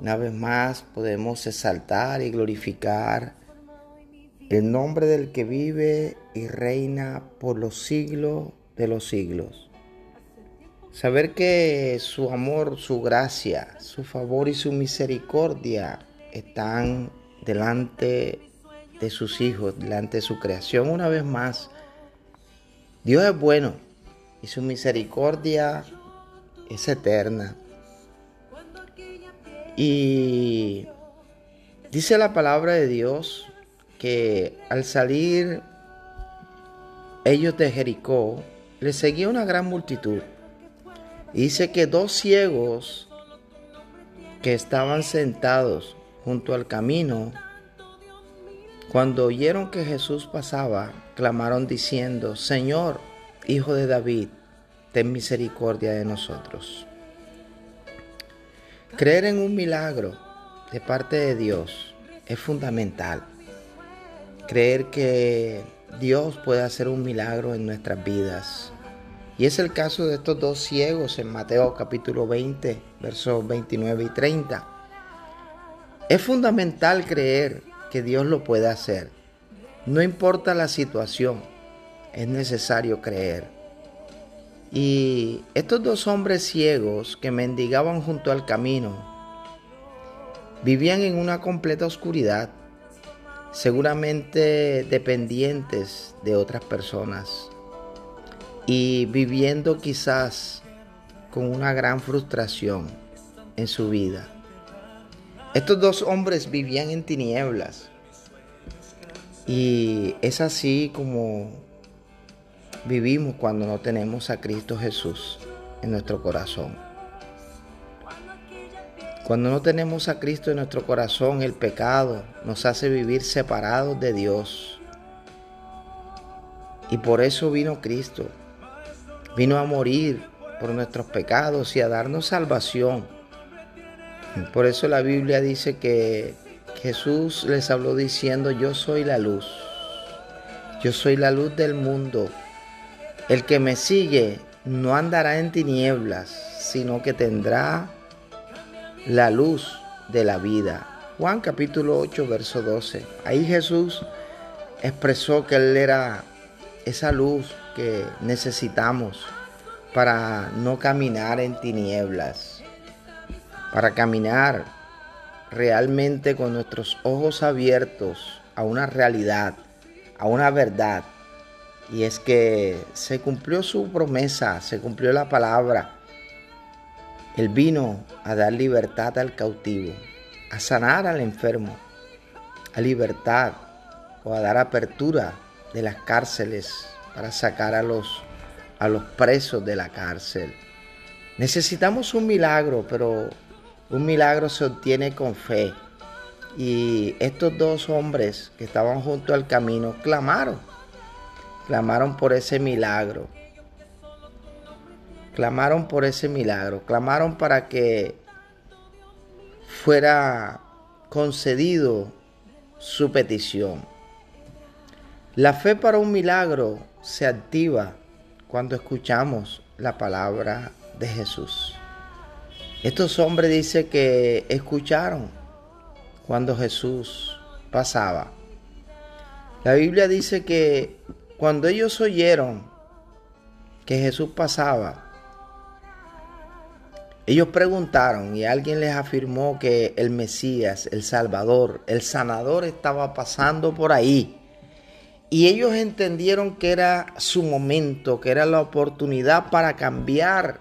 Una vez más podemos exaltar y glorificar el nombre del que vive y reina por los siglos de los siglos. Saber que su amor, su gracia, su favor y su misericordia están delante de sus hijos, delante de su creación. Una vez más, Dios es bueno y su misericordia es eterna. Y dice la palabra de Dios que al salir ellos de Jericó, les seguía una gran multitud. Dice que dos ciegos que estaban sentados junto al camino, cuando oyeron que Jesús pasaba, clamaron diciendo, Señor, Hijo de David, ten misericordia de nosotros. Creer en un milagro de parte de Dios es fundamental. Creer que Dios puede hacer un milagro en nuestras vidas y es el caso de estos dos ciegos en Mateo capítulo 20, versos 29 y 30. Es fundamental creer que Dios lo puede hacer. No importa la situación, es necesario creer. Y estos dos hombres ciegos que mendigaban junto al camino vivían en una completa oscuridad, seguramente dependientes de otras personas y viviendo quizás con una gran frustración en su vida. Estos dos hombres vivían en tinieblas y es así como vivimos cuando no tenemos a Cristo Jesús en nuestro corazón. Cuando no tenemos a Cristo en nuestro corazón, el pecado nos hace vivir separados de Dios. Y por eso vino Cristo, Vino a morir por nuestros pecados y a darnos salvación. Por eso la Biblia dice que Jesús les habló diciendo, yo soy la luz. Yo soy la luz del mundo. El que me sigue no andará en tinieblas, sino que tendrá la luz de la vida. Juan capítulo 8, verso 12. Ahí Jesús expresó que Él era esa luz que necesitamos para no caminar en tinieblas, para caminar realmente con nuestros ojos abiertos a una realidad, a una verdad. Y es que se cumplió su promesa, se cumplió la palabra. Él vino a dar libertad al cautivo, a sanar al enfermo, a libertad o a dar apertura de las cárceles para sacar a los, a los presos de la cárcel. Necesitamos un milagro, pero un milagro se obtiene con fe. Y estos dos hombres que estaban junto al camino clamaron, clamaron por ese milagro. Clamaron por ese milagro, clamaron para que fuera concedido su petición. La fe para un milagro se activa cuando escuchamos la palabra de Jesús. Estos hombres dice que escucharon cuando Jesús pasaba. La Biblia dice que cuando ellos oyeron que Jesús pasaba, ellos preguntaron y alguien les afirmó que el Mesías, el Salvador, el sanador estaba pasando por ahí. Y ellos entendieron que era su momento, que era la oportunidad para cambiar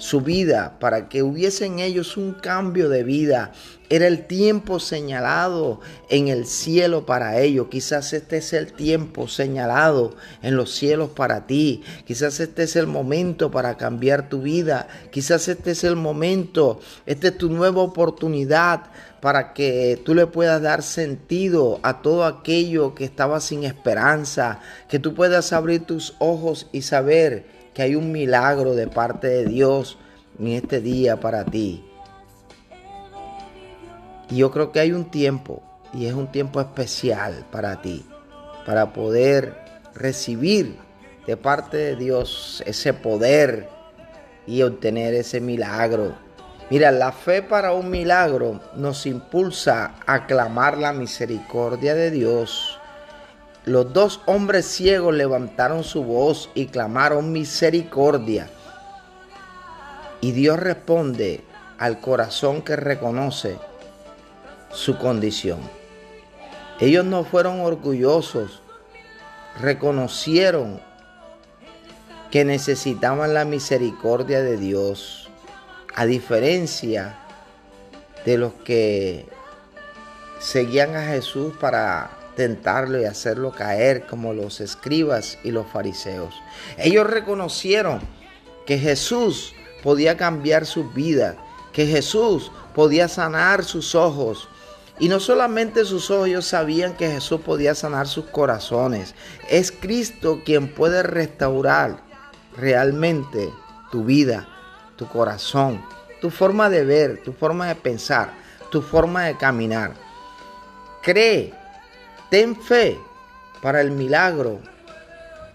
su vida, para que hubiese en ellos un cambio de vida. Era el tiempo señalado en el cielo para ellos. Quizás este es el tiempo señalado en los cielos para ti. Quizás este es el momento para cambiar tu vida. Quizás este es el momento, esta es tu nueva oportunidad para que tú le puedas dar sentido a todo aquello que estaba sin esperanza, que tú puedas abrir tus ojos y saber que hay un milagro de parte de Dios en este día para ti. Y yo creo que hay un tiempo, y es un tiempo especial para ti, para poder recibir de parte de Dios ese poder y obtener ese milagro. Mira, la fe para un milagro nos impulsa a clamar la misericordia de Dios los dos hombres ciegos levantaron su voz y clamaron misericordia. Y Dios responde al corazón que reconoce su condición. Ellos no fueron orgullosos, reconocieron que necesitaban la misericordia de Dios, a diferencia de los que seguían a Jesús para tentarlo y hacerlo caer como los escribas y los fariseos. Ellos reconocieron que Jesús podía cambiar su vida, que Jesús podía sanar sus ojos. Y no solamente sus ojos, ellos sabían que Jesús podía sanar sus corazones. Es Cristo quien puede restaurar realmente tu vida, tu corazón, tu forma de ver, tu forma de pensar, tu forma de caminar. Cree Ten fe para el milagro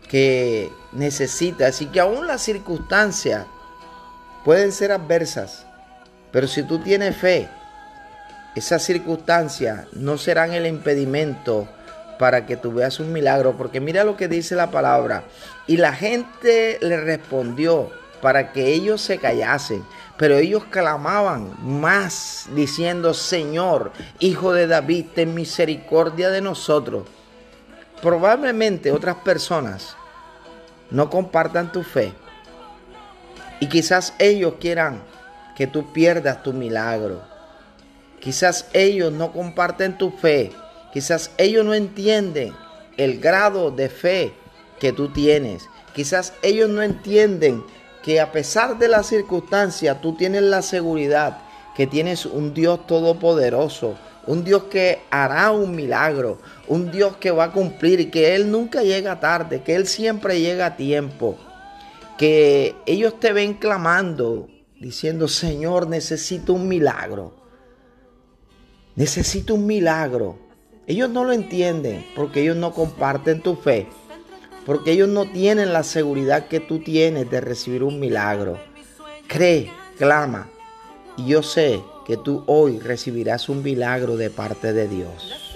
que necesitas y que aún las circunstancias pueden ser adversas, pero si tú tienes fe, esas circunstancias no serán el impedimento para que tú veas un milagro, porque mira lo que dice la palabra. Y la gente le respondió para que ellos se callasen. Pero ellos clamaban más diciendo, Señor, Hijo de David, ten misericordia de nosotros. Probablemente otras personas no compartan tu fe. Y quizás ellos quieran que tú pierdas tu milagro. Quizás ellos no comparten tu fe. Quizás ellos no entienden el grado de fe que tú tienes. Quizás ellos no entienden que a pesar de las circunstancias tú tienes la seguridad que tienes un Dios todopoderoso, un Dios que hará un milagro, un Dios que va a cumplir y que Él nunca llega tarde, que Él siempre llega a tiempo, que ellos te ven clamando, diciendo, Señor, necesito un milagro, necesito un milagro. Ellos no lo entienden porque ellos no comparten tu fe. Porque ellos no tienen la seguridad que tú tienes de recibir un milagro. Cree, clama. Y yo sé que tú hoy recibirás un milagro de parte de Dios.